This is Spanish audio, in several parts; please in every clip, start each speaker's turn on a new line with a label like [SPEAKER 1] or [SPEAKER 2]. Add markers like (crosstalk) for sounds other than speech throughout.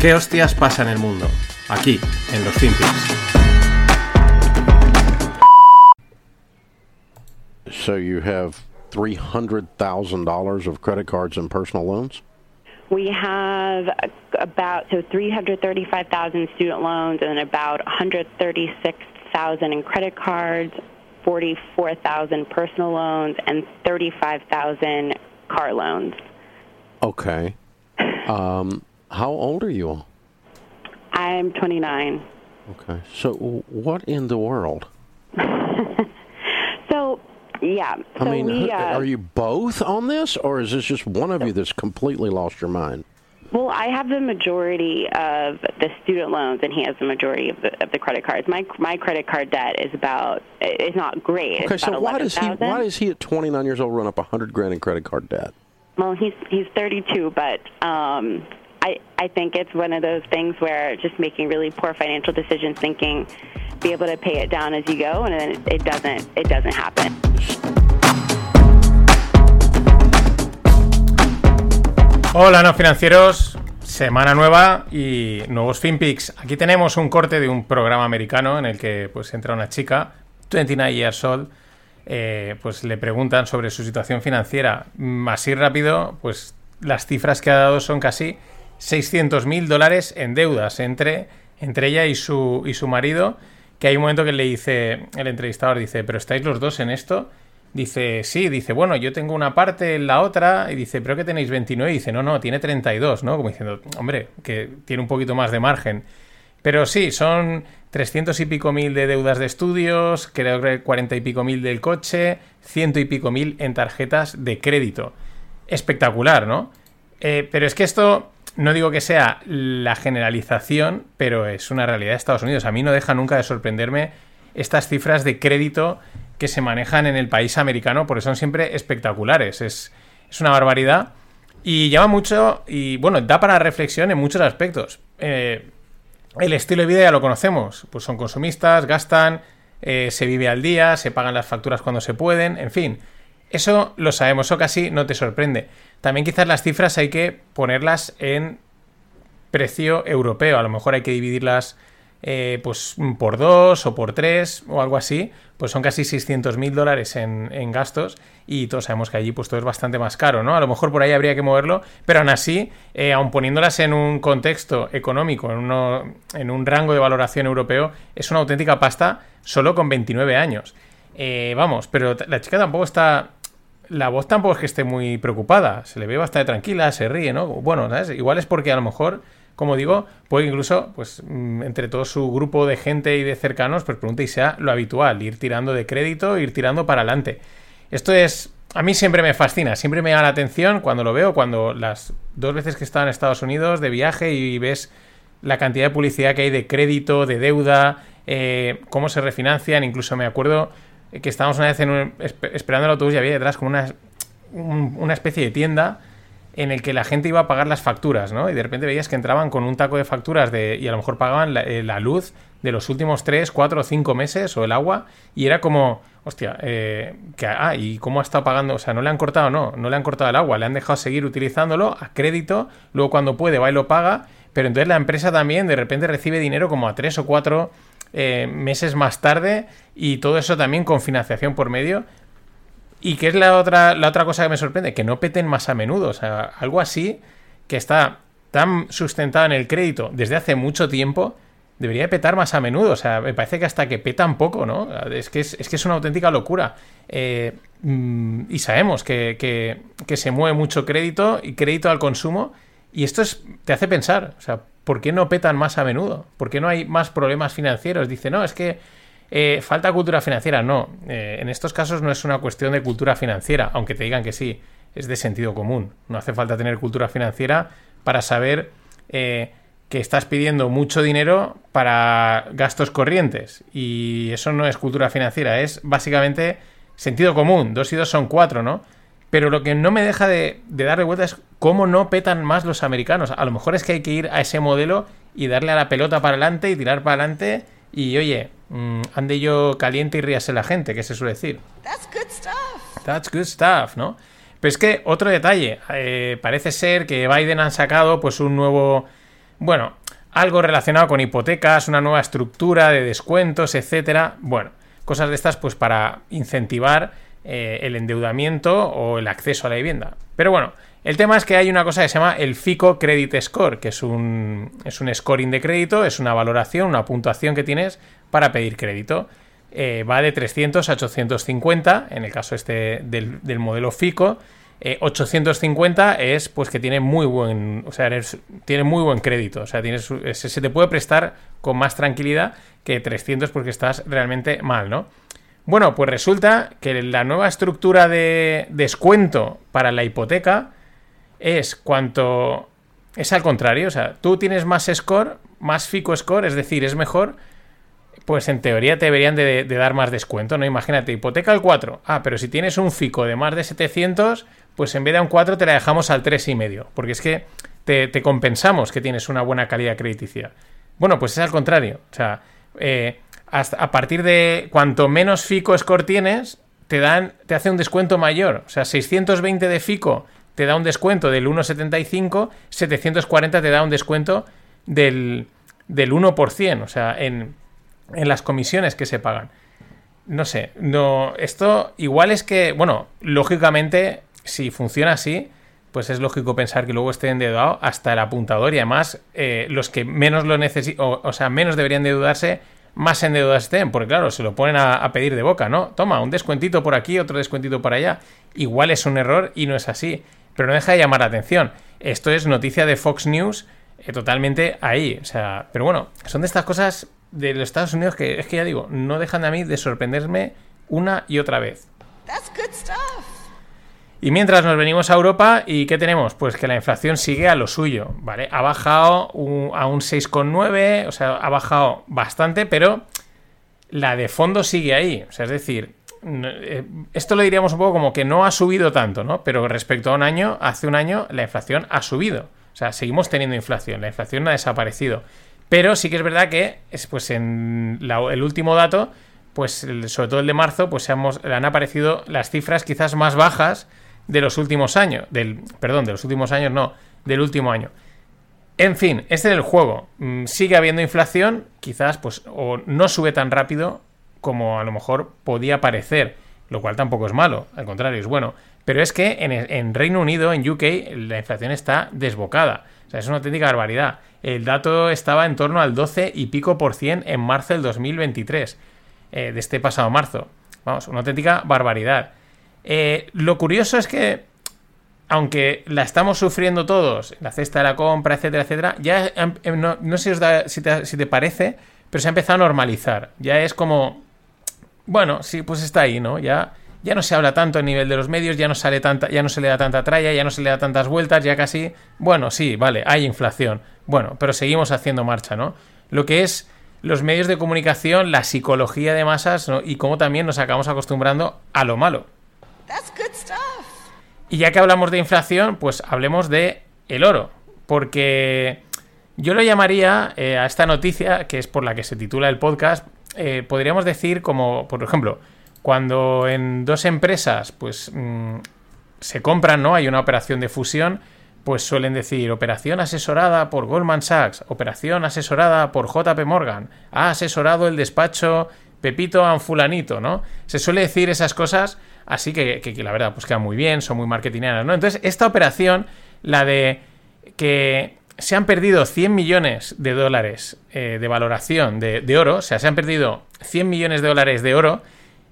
[SPEAKER 1] ¿Qué hostias pasa en el mundo? Aquí, en los FinPix.
[SPEAKER 2] So you have $300,000 of credit cards and personal loans?
[SPEAKER 3] We have about so 335,000 student loans and about 136,000 in credit cards, 44,000 personal loans, and 35,000 car loans.
[SPEAKER 2] Okay. Um, how old are you all?
[SPEAKER 3] I'm 29.
[SPEAKER 2] Okay. So what in the world? (laughs)
[SPEAKER 3] So yeah, so
[SPEAKER 2] I mean,
[SPEAKER 3] we uh,
[SPEAKER 2] are you both on this, or is this just one of you that's completely lost your mind?
[SPEAKER 3] well, I have the majority of the student loans, and he has the majority of the, of the credit cards. My my credit card debt is about is not great.
[SPEAKER 2] Okay, so why does he
[SPEAKER 3] 11,000.
[SPEAKER 2] why does he at 29 years old run up 100 grand in credit card debt?
[SPEAKER 3] Well, he's he's 32, but um, I I think it's one of those things where just making really poor financial decisions, thinking be able to pay it down as you go, and then it doesn't it doesn't happen.
[SPEAKER 1] Hola, no financieros. Semana nueva y nuevos FinPix. Aquí tenemos un corte de un programa americano en el que pues entra una chica, 29 years old, eh, pues le preguntan sobre su situación financiera. Mm, Así rápido, pues las cifras que ha dado son casi 600 mil dólares en deudas entre, entre ella y su, y su marido. Que hay un momento que le dice, el entrevistador dice, ¿pero estáis los dos en esto? Dice, sí, dice, bueno, yo tengo una parte, la otra, y dice, ¿pero que tenéis 29? Y dice, no, no, tiene 32, ¿no? Como diciendo, hombre, que tiene un poquito más de margen. Pero sí, son 300 y pico mil de deudas de estudios, creo que 40 y pico mil del coche, ciento y pico mil en tarjetas de crédito. Espectacular, ¿no? Eh, pero es que esto, no digo que sea la generalización, pero es una realidad de Estados Unidos. A mí no deja nunca de sorprenderme estas cifras de crédito que se manejan en el país americano, porque son siempre espectaculares. Es, es una barbaridad. Y llama mucho, y bueno, da para reflexión en muchos aspectos. Eh, el estilo de vida ya lo conocemos, pues son consumistas, gastan, eh, se vive al día, se pagan las facturas cuando se pueden, en fin. Eso lo sabemos, eso casi no te sorprende. También quizás las cifras hay que ponerlas en precio europeo, a lo mejor hay que dividirlas eh, pues por dos o por tres o algo así, pues son casi 600 mil dólares en, en gastos y todos sabemos que allí pues todo es bastante más caro, ¿no? A lo mejor por ahí habría que moverlo, pero aún así, eh, aun poniéndolas en un contexto económico, en, en un rango de valoración europeo, es una auténtica pasta solo con 29 años. Eh, vamos, pero la chica tampoco está... La voz tampoco es que esté muy preocupada, se le ve bastante tranquila, se ríe, ¿no? Bueno, ¿sabes? Igual es porque a lo mejor como digo, puede incluso, pues, mm, entre todo su grupo de gente y de cercanos, pues pregunte y sea lo habitual, ir tirando de crédito, ir tirando para adelante. Esto es, a mí siempre me fascina, siempre me llama la atención cuando lo veo, cuando las dos veces que he estado en Estados Unidos de viaje y ves la cantidad de publicidad que hay de crédito, de deuda, eh, cómo se refinancian, incluso me acuerdo que estábamos una vez en un- esp- esperando el autobús y había detrás como una, un- una especie de tienda en el que la gente iba a pagar las facturas, ¿no? Y de repente veías que entraban con un taco de facturas de, y a lo mejor pagaban la, eh, luz de los últimos 3, 4 o 5 meses o el agua y era como, hostia, eh, ah, ¿y cómo ha estado pagando? O sea, no le han cortado, no, no le han cortado el agua, le han dejado seguir utilizándolo a crédito, luego cuando puede va y lo paga, pero entonces la empresa también de repente recibe dinero como a 3 o 4 meses más tarde y todo eso también con financiación por medio. ¿Y qué es la otra, la otra cosa que me sorprende? Que no peten más a menudo. O sea, algo así que está tan sustentado en el crédito desde hace mucho tiempo, debería de petar más a menudo. O sea, me parece que hasta que petan poco, ¿no? Es que es, es que es una auténtica locura. Eh, mm, y sabemos que, que- que se mueve mucho crédito y crédito al consumo. Y esto es, te hace pensar, o sea, ¿por qué no petan más a menudo? ¿Por qué no hay más problemas financieros? Dice, no, es que eh, falta cultura financiera. No, eh, en estos casos no es una cuestión de cultura financiera, aunque te digan que sí, es de sentido común. No hace falta tener cultura financiera para saber eh, que estás pidiendo mucho dinero para gastos corrientes. Y eso no es cultura financiera, es básicamente sentido común. Dos y dos son cuatro, ¿no? Pero lo que no me deja de, de darle vuelta es cómo no petan más los americanos. A lo mejor es que hay que ir a ese modelo y darle a la pelota para adelante y tirar para adelante. Y oye, mm, ande yo caliente y ríase la gente, que se suele decir.
[SPEAKER 4] That's good stuff.
[SPEAKER 1] That's good stuff, ¿no? Pero es que otro detalle, eh, parece ser que Biden han sacado pues un nuevo Bueno, algo relacionado con hipotecas, una nueva estructura de descuentos, etcétera. Bueno, cosas de estas pues para incentivar eh, el endeudamiento o el acceso a la vivienda. Pero bueno, el tema es que hay una cosa que se llama el FICO Credit Score, que es un, es un scoring de crédito, es una valoración, una puntuación que tienes para pedir crédito. Eh, va de 300 a 850, en el caso este del, modelo FICO. 850 eh, es pues que tiene muy buen, o sea, tiene muy buen crédito, o sea, tienes, se te puede prestar con más tranquilidad que 300 porque estás realmente mal, ¿no? Bueno, pues resulta que la nueva estructura de descuento para la hipoteca es cuanto... Es al contrario, o sea, tú tienes más score, más FICO score, es decir, es mejor, pues en teoría te deberían de, dar más descuento, ¿no? Imagínate, hipoteca al 4. Ah, pero si tienes un FICO de más de 700, pues en vez de un 4 te la dejamos al 3,5, porque es que te, compensamos que tienes una buena calidad crediticia. Bueno, pues es al contrario, o sea, eh, a partir de cuanto menos FICO score tienes, te dan, te hace un descuento mayor. O sea, 620 de FICO te da un descuento del 1,75, 740 te da un descuento del, del 1%, o sea, en, en las comisiones que se pagan. No sé, no, esto igual es que, bueno, lógicamente, si funciona así, pues es lógico pensar que luego esté endeudado hasta el apuntador y además eh, los que menos lo necesitan, o, sea, menos deberían endeudarse, más endeudados estén, porque claro, se lo ponen a, pedir de boca, ¿no? Toma, un descuentito por aquí, otro descuentito por allá. Igual es un error y no es así, pero no deja de llamar la atención. Esto es noticia de Fox News eh, totalmente ahí, o sea, pero bueno, son de estas cosas de los Estados Unidos que es que ya digo, no dejan a mí de sorprenderme una y otra vez. Y mientras nos venimos a Europa, ¿y qué tenemos? Pues que la inflación sigue a lo suyo, ¿vale? Ha bajado a un 6,9, o sea, ha bajado bastante, pero la de fondo sigue ahí. O sea, es decir, eh, esto lo diríamos un poco como que no ha subido tanto, ¿no? Pero respecto a un año, hace un año, la inflación ha subido. O sea, seguimos teniendo inflación, la inflación no ha desaparecido. Pero sí que es verdad que, pues en el último dato, pues sobre todo el de marzo, pues le han aparecido las cifras quizás más bajas de los últimos años. Del, perdón, de los últimos años no, del último año. En fin, este es el juego. Mm, sigue habiendo inflación, quizás pues o no sube tan rápido como a lo mejor podía parecer, lo cual tampoco es malo, al contrario, es bueno. Pero es que en, Reino Unido, en UK, la inflación está desbocada. O sea, es una auténtica barbaridad. El dato estaba en torno al 12 y pico por cien en marzo del 2023, eh, de este pasado marzo. Vamos, una auténtica barbaridad. Eh, lo curioso es que, aunque la estamos sufriendo todos, la cesta de la compra, etcétera, etcétera, ya em, em, no, sé si, te, parece, pero se ha empezado a normalizar. Ya es como, bueno, sí, pues está ahí, ¿no? Ya, ya no se habla tanto a nivel de los medios, ya no sale tanta, ya no se le da tanta tralla, ya no se le da tantas vueltas, ya casi, bueno, sí, vale, hay inflación. Bueno, pero seguimos haciendo marcha, ¿no? Lo que es los medios de comunicación, la psicología de masas y cómo también nos acabamos acostumbrando a lo malo. Y ya que hablamos de inflación, pues hablemos de el oro, porque yo lo llamaría eh, a esta noticia, que es por la que se titula el podcast, eh, podríamos decir como, por ejemplo, cuando en dos empresas, pues mm, se compran, ¿no? Hay una operación de fusión, pues suelen decir operación asesorada por Goldman Sachs, operación asesorada por JP Morgan, ha asesorado el despacho Pepito Anfulanito, ¿no? Se suele decir esas cosas así que, la verdad pues queda muy bien, son muy marketingianas, ¿no? Entonces, esta operación, la de que se han perdido 100 millones de dólares eh, de valoración de, oro, o sea, se han perdido 100 millones de dólares de oro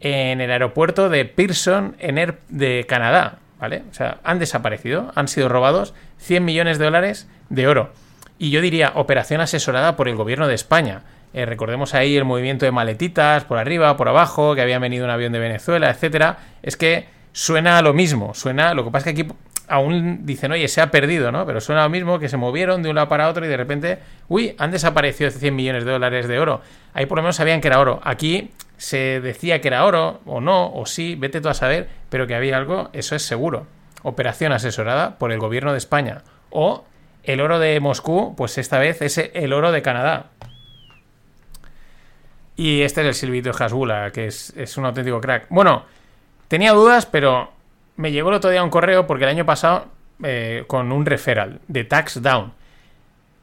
[SPEAKER 1] en el aeropuerto de Pearson en de Canadá, ¿vale? O sea, han desaparecido, han sido robados 100 millones de dólares de oro. Y yo diría operación asesorada por el gobierno de España. Eh, recordemos ahí el movimiento de maletitas por arriba, por abajo, que había venido un avión de Venezuela, etcétera. Es que suena a lo mismo, suena. Lo que pasa es que aquí aún dicen, oye, se ha perdido, ¿no? Pero suena lo mismo que se movieron de un lado para otro y de repente, uy, han desaparecido 100 millones de dólares de oro. Ahí por lo menos sabían que era oro. Aquí se decía que era oro, o no, o sí, vete tú a saber, pero que había algo, eso es seguro. Operación asesorada por el gobierno de España. O el oro de Moscú, pues esta vez es el oro de Canadá. Y este es el silbito de Hasbula, que es, un auténtico crack. Bueno, tenía dudas, pero me llegó el otro día un correo porque el año pasado, eh, con un referral de Tax Down.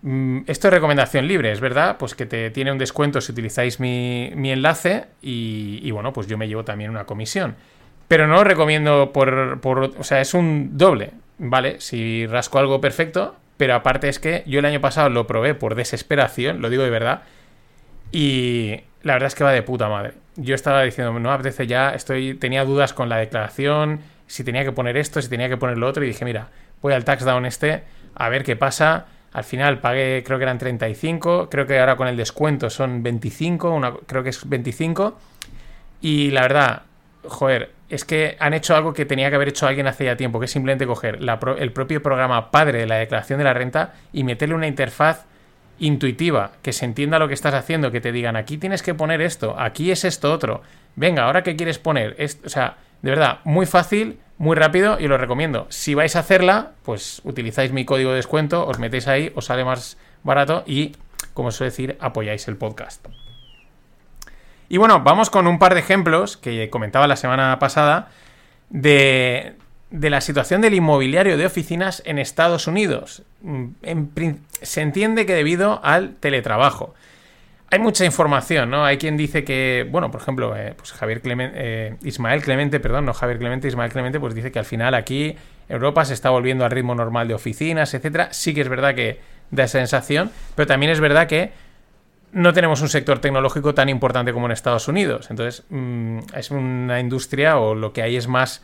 [SPEAKER 1] mm, esto es recomendación libre, es verdad, pues que te tiene un descuento si utilizáis mi, mi enlace y, y, bueno, pues yo me llevo también una comisión. Pero no lo recomiendo por, por, o sea, es un doble, ¿vale? Si rasco algo perfecto, pero aparte es que yo el año pasado lo probé por desesperación, lo digo de verdad, y la verdad es que va de puta madre. Yo estaba diciendo, no apetece ya, estoy, tenía dudas con la declaración, si tenía que poner esto, si tenía que poner lo otro, y dije, mira, voy al tax down este, a ver qué pasa. Al final pagué, creo que eran 35, creo que ahora con el descuento son 25, una, creo que es 25. Y la verdad, joder, es que han hecho algo que tenía que haber hecho alguien hace ya tiempo, que es simplemente coger el propio programa padre de la declaración de la renta y meterle una interfaz intuitiva, que se entienda lo que estás haciendo, que te digan, aquí tienes que poner esto, aquí es esto otro. Venga, ahora qué quieres poner. o sea, de verdad, muy fácil, muy rápido y lo recomiendo. Si vais a hacerla, pues utilizáis mi código de descuento, os metéis ahí, os sale más barato y, como suele decir, apoyáis el podcast. Y bueno, vamos con un par de ejemplos que comentaba la semana pasada de, de la situación del inmobiliario de oficinas en Estados Unidos. se entiende que debido al teletrabajo. Hay mucha información, ¿no? Hay quien dice que, bueno, por ejemplo, eh, pues Javier Clemente, eh, Ismael Clemente, perdón, no Javier Clemente, Ismael Clemente, pues dice que al final aquí Europa se está volviendo al ritmo normal de oficinas, etcétera. Sí que es verdad que da sensación, pero también es verdad que no tenemos un sector tecnológico tan importante como en Estados Unidos. Entonces, mm, es una industria o lo que hay es más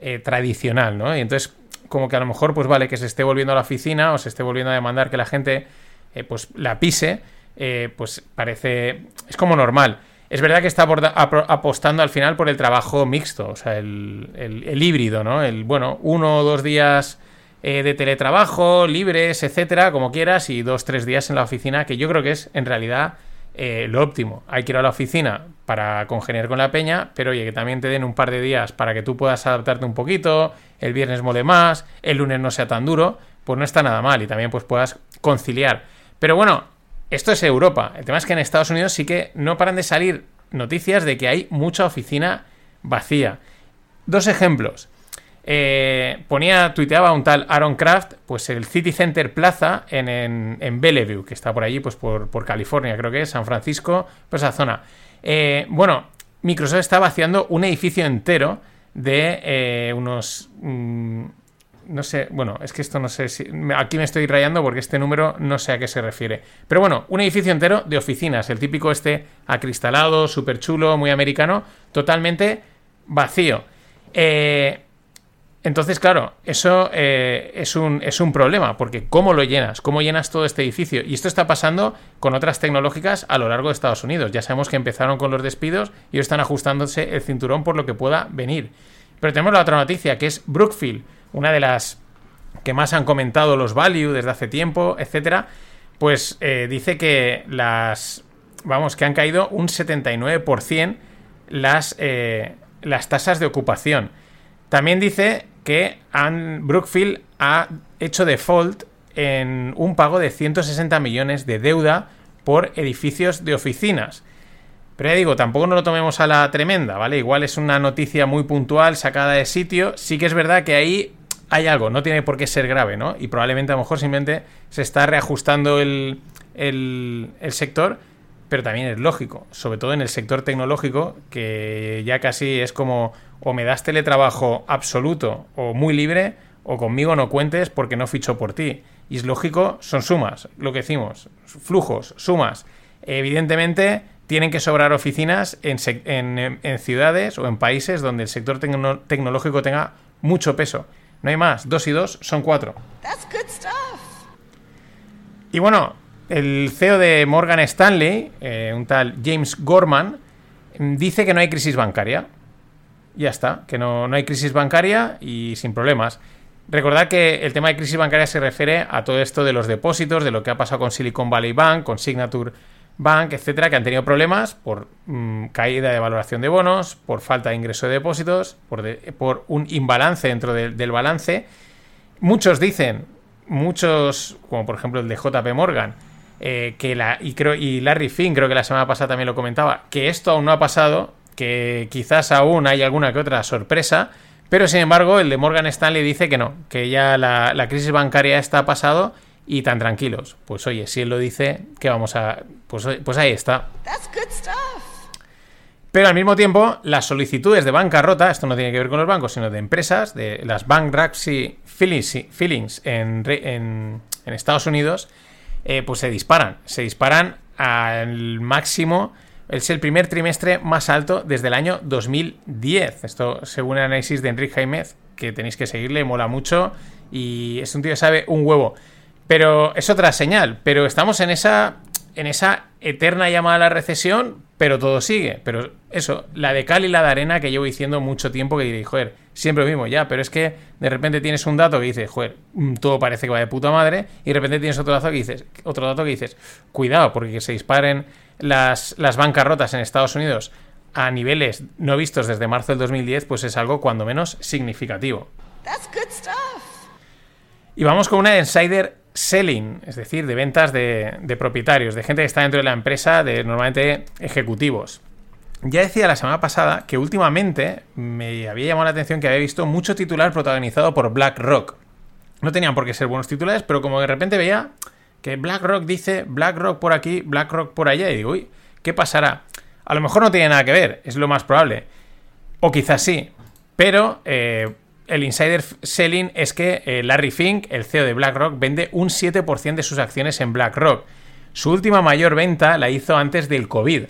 [SPEAKER 1] eh, tradicional, ¿no? Y entonces, como que a lo mejor, pues vale, que se esté volviendo a la oficina o se esté volviendo a demandar que la gente, eh, pues la pise, eh, pues parece. Es como normal. Es verdad que está apostando al final por el trabajo mixto, o sea, el, el híbrido, ¿no? El, bueno, uno o dos días de teletrabajo, libres, etcétera, como quieras, y dos, tres días en la oficina, que yo creo que es en realidad eh, lo óptimo. Hay que ir a la oficina para congeniar con la peña, pero oye, que también te den un par de días para que tú puedas adaptarte un poquito, el viernes mole más, el lunes no sea tan duro, pues no está nada mal y también pues puedas conciliar. Pero bueno, esto es Europa. El tema es que en Estados Unidos sí que no paran de salir noticias de que hay mucha oficina vacía. Dos ejemplos. Eh, ponía, tuiteaba un tal Aaron Kraft, pues el City Center Plaza en, Bellevue, que está por allí, pues por, California, creo que es, San Francisco, pues esa zona. Eh, bueno, Microsoft está vaciando un edificio entero de eh, unos... Mm, no sé, bueno, es que esto no sé si... Aquí me estoy rayando porque este número no sé a qué se refiere. Pero bueno, un edificio entero de oficinas, el típico este acristalado, súper chulo, muy americano, totalmente vacío. Eh, entonces, claro, eso eh, es, un, es un problema, porque ¿cómo lo llenas? ¿Cómo llenas todo este edificio? Y esto está pasando con otras tecnológicas a lo largo de Estados Unidos. Ya sabemos que empezaron con los despidos y están ajustándose el cinturón por lo que pueda venir. Pero tenemos la otra noticia, que es Brookfield, una de las que más han comentado los value desde hace tiempo, etcétera. Pues eh, dice que las. Vamos, que han caído un 79% las, eh, las tasas de ocupación. También dice que Brookfield ha hecho default en un pago de 160 millones de deuda por edificios de oficinas. Pero ya digo, tampoco nos lo tomemos a la tremenda, ¿vale? Igual es una noticia muy puntual, sacada de sitio. Sí que es verdad que ahí hay algo, no tiene por qué ser grave, ¿no? Y probablemente a lo mejor simplemente se está reajustando el, el sector, pero también es lógico, sobre todo en el sector tecnológico, que ya casi es como o me das teletrabajo absoluto o muy libre, o conmigo no cuentes porque no ficho por ti. Y es lógico, son sumas, lo que decimos, flujos, sumas. Evidentemente, tienen que sobrar oficinas en, ciudades o en países donde el sector tecnológico tenga mucho peso. No hay más, dos y dos son cuatro. Y bueno, el CEO de Morgan Stanley, eh, un tal James Gorman, dice que no hay crisis bancaria ya está, que no, no hay crisis bancaria y sin problemas. Recordad que el tema de crisis bancaria se refiere a todo esto de los depósitos, de lo que ha pasado con Silicon Valley Bank, con Signature Bank, etcétera, que han tenido problemas por mm, caída de valoración de bonos, por falta de ingreso de depósitos, por, por un imbalance dentro del balance. Muchos dicen, muchos, como por ejemplo el de JP Morgan, eh, que la, y, creo, y Larry Finn, creo que la semana pasada también lo comentaba, que esto aún no ha pasado que quizás aún hay alguna que otra sorpresa, pero sin embargo el de Morgan Stanley dice que no, que ya la, crisis bancaria está pasado y tan tranquilos. Pues oye, si él lo dice, ¿qué vamos a...? Pues, pues ahí está. Pero al mismo tiempo, las solicitudes de bancarrota, esto no tiene que ver con los bancos, sino de empresas, de las bankruptcy fillings en, en, en Estados Unidos, eh, pues se disparan. Se disparan al máximo. Es el primer trimestre más alto desde el año 2010. Esto según el análisis de Enrique Jaimez, que tenéis que seguirle, mola mucho. Y es un tío que sabe un huevo. Pero es otra señal. Pero estamos en esa, en esa eterna llamada a la recesión, pero todo sigue. Pero eso, la de cal y la de arena que llevo diciendo mucho tiempo que diré, joder, siempre lo mismo, ya, pero es que de repente tienes un dato que dices, joder, mm, todo parece que va de puta madre, y de repente tienes otro dato que dices, otro dato que dices, cuidado, porque que se disparen las, las bancarrotas en Estados Unidos a niveles no vistos desde marzo del 2010, pues es algo cuando menos significativo. Y vamos con una insider selling, es decir, de ventas de, propietarios, de gente que está dentro de la empresa, de normalmente ejecutivos. Ya decía la semana pasada que últimamente me había llamado la atención que había visto mucho titular protagonizado por BlackRock. No tenían por qué ser buenos titulares, pero como de repente veía que BlackRock dice BlackRock por aquí, BlackRock por allá, y digo, uy, ¿qué pasará? A lo mejor no tiene nada que ver, es lo más probable. O quizás sí, pero eh, el insider selling es que eh, Larry Fink, el CEO de BlackRock, vende un 7% de sus acciones en BlackRock. Su última mayor venta la hizo antes del COVID.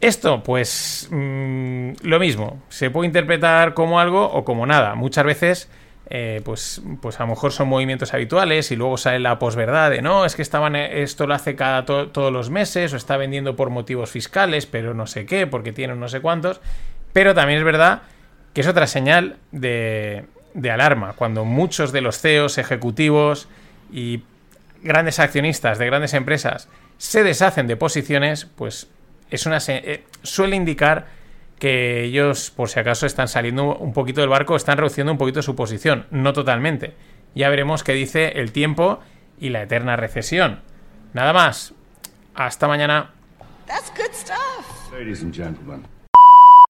[SPEAKER 1] Esto, pues, mm, lo mismo. Se puede interpretar como algo o como nada. Muchas veces, eh, pues, pues a lo mejor son movimientos habituales y luego sale la posverdad de no, es que estaban, eh, esto lo hace cada todos los meses o está vendiendo por motivos fiscales, pero no sé qué, porque tiene no sé cuántos. Pero también es verdad que es otra señal de, alarma, cuando muchos de los CEOs, ejecutivos y grandes accionistas de grandes empresas se deshacen de posiciones, pues es una eh, suele indicar que ellos, por si acaso, están saliendo un poquito del barco, están reduciendo un poquito su posición, no totalmente. Ya veremos qué dice el tiempo y la eterna recesión. Nada más. Hasta mañana. That's good stuff. Ladies and gentlemen.